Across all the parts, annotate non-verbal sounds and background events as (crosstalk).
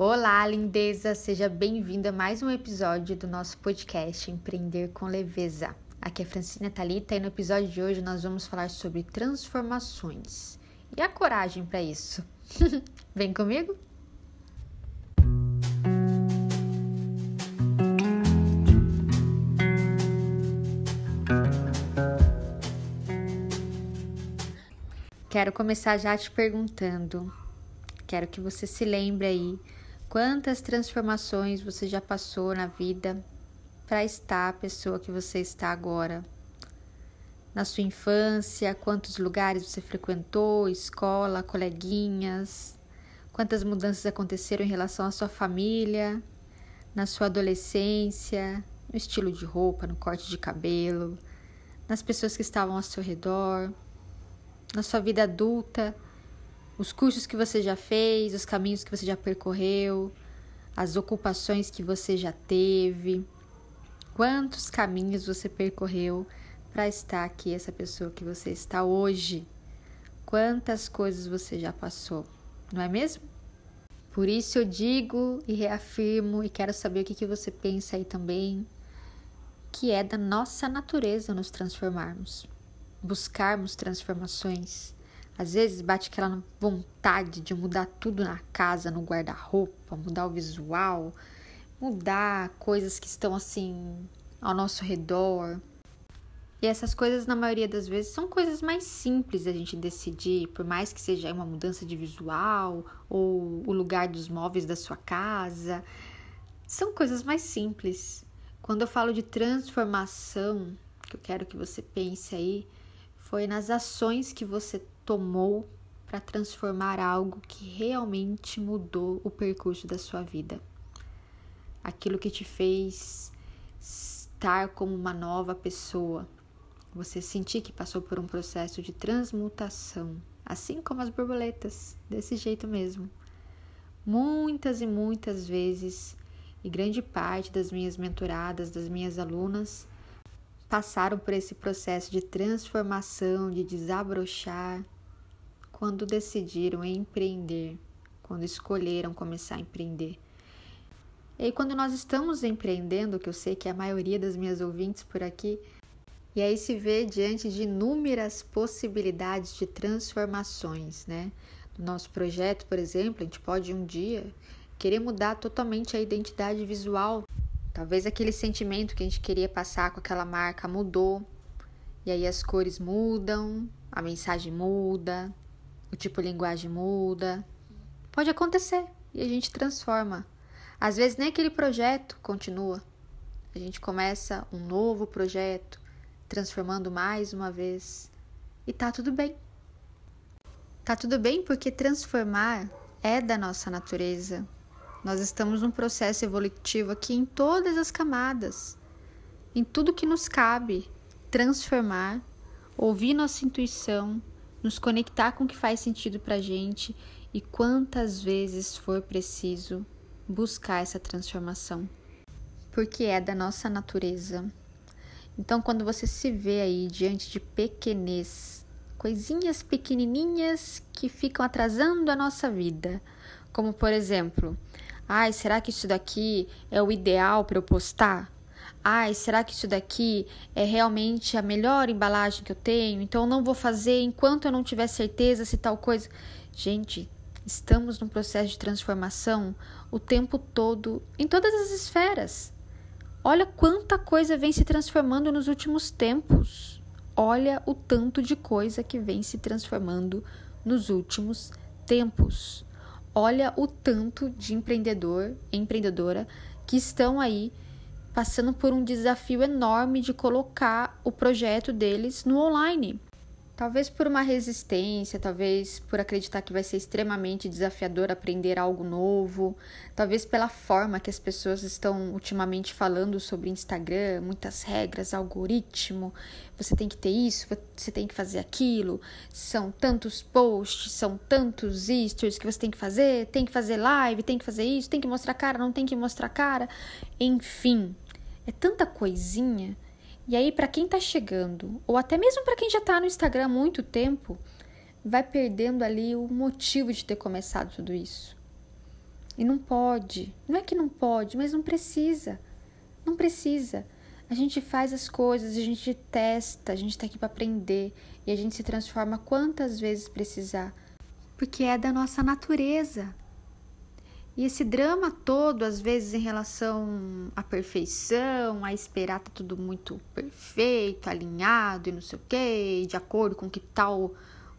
Olá, lindeza! Seja bem-vinda a mais um episódio do nosso podcast Empreender com Leveza. Aqui é Francina Talita e no episódio de hoje nós vamos falar sobre transformações e a coragem para isso. (laughs) Vem comigo? Quero começar já te perguntando. Quero que você se lembre aí quantas transformações você já passou na vida para estar a pessoa que você está agora. Na sua infância, quantos lugares você frequentou, escola, coleguinhas, quantas mudanças aconteceram em relação à sua família, na sua adolescência, no estilo de roupa, no corte de cabelo, nas pessoas que estavam ao seu redor? Na sua vida adulta, os cursos que você já fez, os caminhos que você já percorreu, as ocupações que você já teve, quantos caminhos você percorreu para estar aqui essa pessoa que você está hoje. Quantas coisas você já passou, não é mesmo? Por isso eu digo e reafirmo e quero saber o que, que você pensa aí também, que é da nossa natureza nos transformarmos buscarmos transformações. Às vezes bate aquela vontade de mudar tudo na casa, no guarda-roupa, mudar o visual, mudar coisas que estão assim ao nosso redor. E essas coisas, na maioria das vezes, são coisas mais simples a gente decidir, por mais que seja uma mudança de visual ou o lugar dos móveis da sua casa. São coisas mais simples. Quando eu falo de transformação, que eu quero que você pense aí, foi nas ações que você tomou para transformar algo que realmente mudou o percurso da sua vida. Aquilo que te fez estar como uma nova pessoa. Você sentir que passou por um processo de transmutação, assim como as borboletas, desse jeito mesmo. Muitas e muitas vezes, e grande parte das minhas mentoradas, das minhas alunas, passaram por esse processo de transformação, de desabrochar, quando decidiram empreender, quando escolheram começar a empreender. E aí, quando nós estamos empreendendo, que eu sei que é a maioria das minhas ouvintes por aqui, e aí se vê diante de inúmeras possibilidades de transformações, né? No nosso projeto, por exemplo, a gente pode um dia querer mudar totalmente a identidade visual Talvez aquele sentimento que a gente queria passar com aquela marca mudou, e aí as cores mudam, a mensagem muda, o tipo de linguagem muda. Pode acontecer e a gente transforma. Às vezes nem aquele projeto continua. A gente começa um novo projeto, transformando mais uma vez. E tá tudo bem. Tá tudo bem porque transformar é da nossa natureza. Nós estamos num processo evolutivo aqui em todas as camadas, em tudo que nos cabe transformar, ouvir nossa intuição, nos conectar com o que faz sentido para gente e quantas vezes for preciso buscar essa transformação, porque é da nossa natureza. Então, quando você se vê aí diante de pequenez, coisinhas pequenininhas que ficam atrasando a nossa vida, como por exemplo, Ai, será que isso daqui é o ideal para eu postar? Ai, será que isso daqui é realmente a melhor embalagem que eu tenho? Então eu não vou fazer enquanto eu não tiver certeza se tal coisa. Gente, estamos num processo de transformação o tempo todo em todas as esferas. Olha quanta coisa vem se transformando nos últimos tempos. Olha o tanto de coisa que vem se transformando nos últimos tempos. Olha o tanto de empreendedor, empreendedora que estão aí passando por um desafio enorme de colocar o projeto deles no online. Talvez por uma resistência, talvez por acreditar que vai ser extremamente desafiador aprender algo novo, talvez pela forma que as pessoas estão ultimamente falando sobre Instagram, muitas regras, algoritmo, você tem que ter isso, você tem que fazer aquilo, são tantos posts, são tantos stories que você tem que fazer, tem que fazer live, tem que fazer isso, tem que mostrar cara, não tem que mostrar cara, enfim, é tanta coisinha e aí, para quem está chegando, ou até mesmo para quem já está no Instagram há muito tempo, vai perdendo ali o motivo de ter começado tudo isso. E não pode. Não é que não pode, mas não precisa. Não precisa. A gente faz as coisas, a gente testa, a gente está aqui para aprender e a gente se transforma quantas vezes precisar, porque é da nossa natureza. E esse drama todo, às vezes, em relação à perfeição, a esperar tá tudo muito perfeito, alinhado e não sei o quê, de acordo com o que tal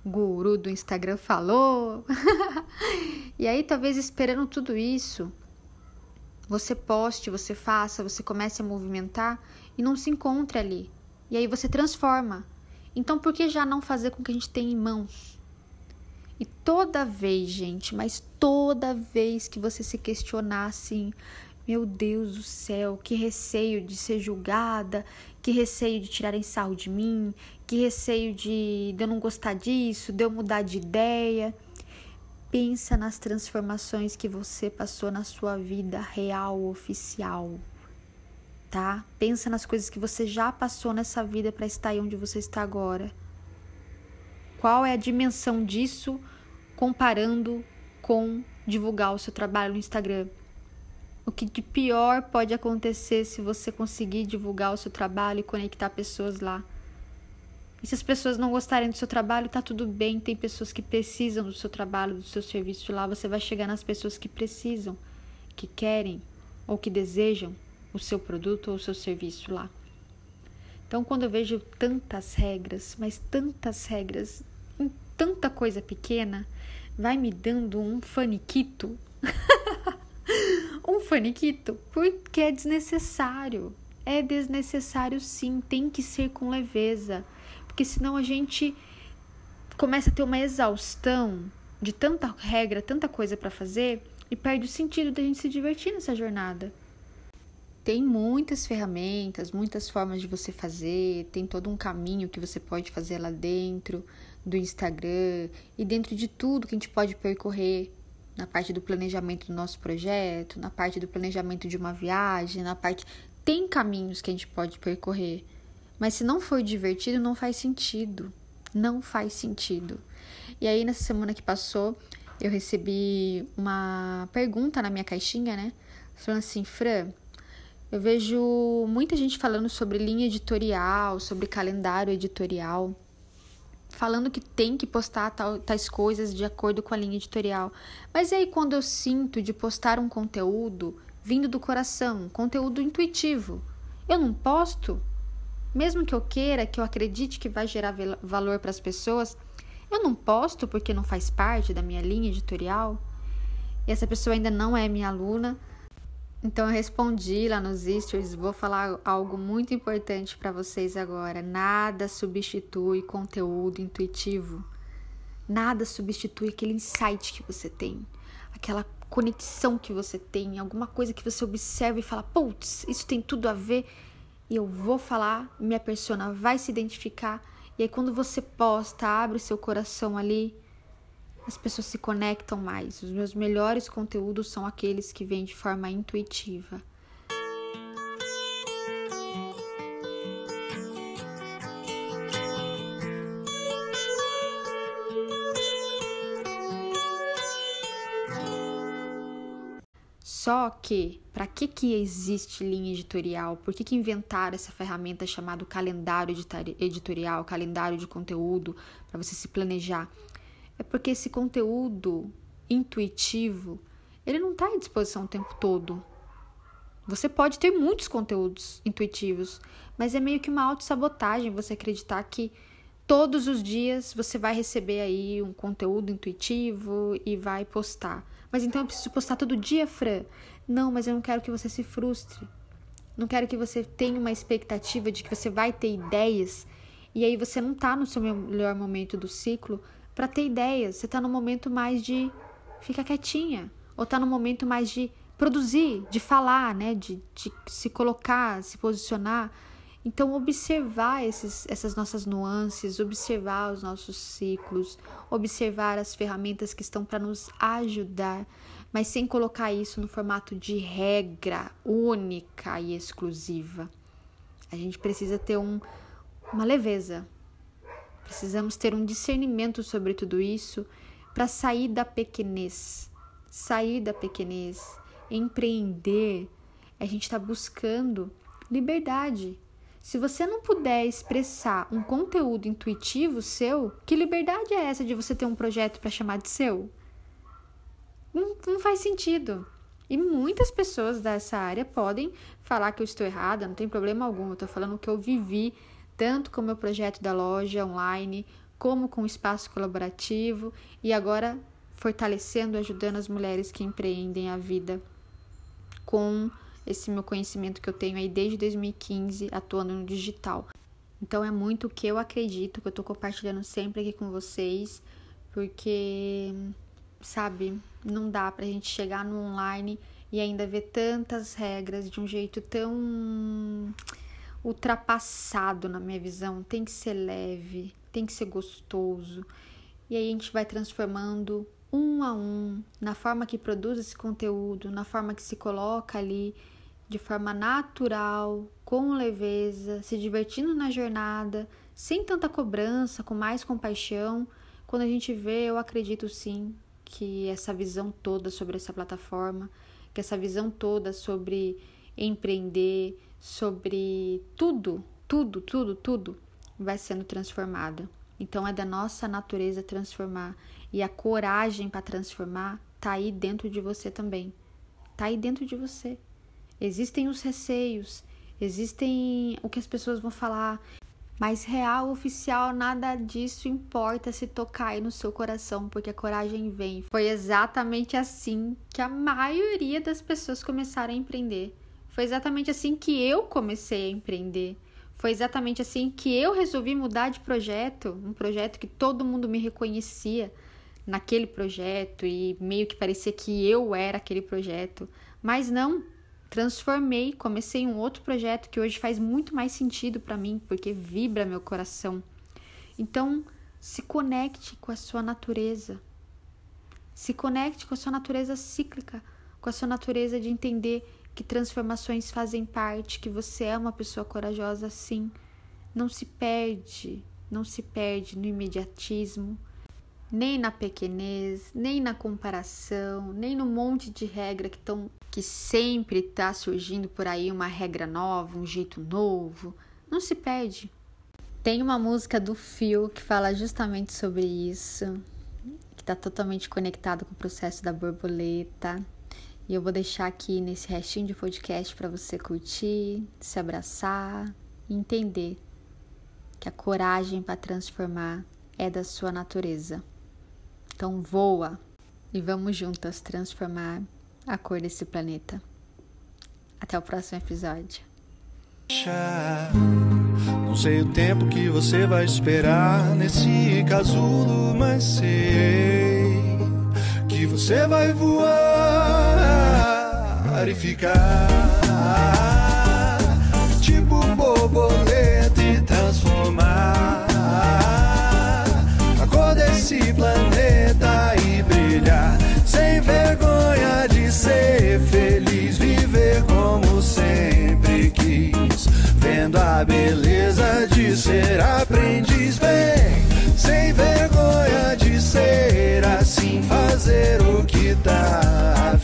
guru do Instagram falou. (laughs) e aí, talvez esperando tudo isso, você poste, você faça, você comece a movimentar e não se encontre ali. E aí você transforma. Então, por que já não fazer com que a gente tenha em mãos? Toda vez, gente, mas toda vez que você se questionar assim, meu Deus do céu, que receio de ser julgada, que receio de tirarem sarro de mim, que receio de, de eu não gostar disso, de eu mudar de ideia. Pensa nas transformações que você passou na sua vida real, oficial, tá? Pensa nas coisas que você já passou nessa vida para estar aí onde você está agora. Qual é a dimensão disso comparando com divulgar o seu trabalho no Instagram? O que de pior pode acontecer se você conseguir divulgar o seu trabalho e conectar pessoas lá? E se as pessoas não gostarem do seu trabalho, tá tudo bem. Tem pessoas que precisam do seu trabalho, do seu serviço lá. Você vai chegar nas pessoas que precisam, que querem ou que desejam o seu produto ou o seu serviço lá. Então, quando eu vejo tantas regras, mas tantas regras, tanta coisa pequena, vai me dando um faniquito. (laughs) um faniquito, porque é desnecessário. É desnecessário sim, tem que ser com leveza porque senão a gente começa a ter uma exaustão de tanta regra, tanta coisa para fazer e perde o sentido da gente se divertir nessa jornada. Tem muitas ferramentas, muitas formas de você fazer, tem todo um caminho que você pode fazer lá dentro do Instagram e dentro de tudo que a gente pode percorrer na parte do planejamento do nosso projeto, na parte do planejamento de uma viagem, na parte tem caminhos que a gente pode percorrer. Mas se não for divertido, não faz sentido. Não faz sentido. E aí, nessa semana que passou, eu recebi uma pergunta na minha caixinha, né? Falando assim, Fran, eu vejo muita gente falando sobre linha editorial, sobre calendário editorial, falando que tem que postar tal, tais coisas de acordo com a linha editorial. Mas aí, quando eu sinto de postar um conteúdo vindo do coração, conteúdo intuitivo, eu não posto? Mesmo que eu queira, que eu acredite que vai gerar valor para as pessoas, eu não posto porque não faz parte da minha linha editorial. E essa pessoa ainda não é minha aluna. Então eu respondi lá nos stories, vou falar algo muito importante para vocês agora. Nada substitui conteúdo intuitivo. Nada substitui aquele insight que você tem, aquela conexão que você tem, alguma coisa que você observa e fala: "Putz, isso tem tudo a ver" e eu vou falar, minha persona vai se identificar. E aí, quando você posta, abre seu coração ali, as pessoas se conectam mais. Os meus melhores conteúdos são aqueles que vêm de forma intuitiva. Só que, para que, que existe linha editorial? Por que, que inventaram essa ferramenta chamada calendário editorial, calendário de conteúdo, para você se planejar? É porque esse conteúdo intuitivo, ele não está à disposição o tempo todo. Você pode ter muitos conteúdos intuitivos, mas é meio que uma autossabotagem você acreditar que todos os dias você vai receber aí um conteúdo intuitivo e vai postar. Mas então eu preciso postar todo dia, Fran? Não, mas eu não quero que você se frustre. Não quero que você tenha uma expectativa de que você vai ter ideias e aí você não tá no seu melhor momento do ciclo para ter ideias. Você tá no momento mais de ficar quietinha ou tá no momento mais de produzir, de falar, né, de, de se colocar, se posicionar. Então, observar esses, essas nossas nuances, observar os nossos ciclos, observar as ferramentas que estão para nos ajudar, mas sem colocar isso no formato de regra única e exclusiva. A gente precisa ter um, uma leveza, precisamos ter um discernimento sobre tudo isso para sair da pequenez, sair da pequenez, empreender, a gente está buscando liberdade. Se você não puder expressar um conteúdo intuitivo seu, que liberdade é essa de você ter um projeto para chamar de seu? Não, não faz sentido. E muitas pessoas dessa área podem falar que eu estou errada, não tem problema algum. Eu estou falando o que eu vivi, tanto com o meu projeto da loja online, como com o espaço colaborativo e agora fortalecendo, ajudando as mulheres que empreendem a vida com esse meu conhecimento que eu tenho aí desde 2015 atuando no digital. Então é muito o que eu acredito, que eu tô compartilhando sempre aqui com vocês, porque sabe, não dá pra gente chegar no online e ainda ver tantas regras de um jeito tão ultrapassado na minha visão. Tem que ser leve, tem que ser gostoso. E aí a gente vai transformando um a um na forma que produz esse conteúdo, na forma que se coloca ali de forma natural, com leveza, se divertindo na jornada, sem tanta cobrança, com mais compaixão. Quando a gente vê, eu acredito sim que essa visão toda sobre essa plataforma, que essa visão toda sobre empreender, sobre tudo, tudo, tudo, tudo vai sendo transformada. Então é da nossa natureza transformar e a coragem para transformar tá aí dentro de você também. Tá aí dentro de você. Existem os receios, existem o que as pessoas vão falar, mas real, oficial, nada disso importa se tocar aí no seu coração, porque a coragem vem. Foi exatamente assim que a maioria das pessoas começaram a empreender. Foi exatamente assim que eu comecei a empreender. Foi exatamente assim que eu resolvi mudar de projeto, um projeto que todo mundo me reconhecia naquele projeto e meio que parecia que eu era aquele projeto. Mas não, transformei, comecei um outro projeto que hoje faz muito mais sentido para mim, porque vibra meu coração. Então, se conecte com a sua natureza. Se conecte com a sua natureza cíclica, com a sua natureza de entender que transformações fazem parte, que você é uma pessoa corajosa sim. Não se perde, não se perde no imediatismo, nem na pequenez, nem na comparação, nem no monte de regra que estão que sempre está surgindo por aí uma regra nova, um jeito novo. Não se perde. Tem uma música do Phil que fala justamente sobre isso, que está totalmente conectado com o processo da borboleta. E eu vou deixar aqui nesse restinho de podcast para você curtir, se abraçar e entender que a coragem para transformar é da sua natureza. Então voa e vamos juntas transformar a cor desse planeta. Até o próximo episódio. Não sei o tempo que você vai esperar nesse casulo, mas sei que você vai voar e ficar tipo borboleta e transformar. A cor desse planeta e brilhar. Sem vergonha de ser feliz, viver como sempre quis, vendo a beleza de ser aprendiz. Vem, sem vergonha de ser assim, fazer o que tá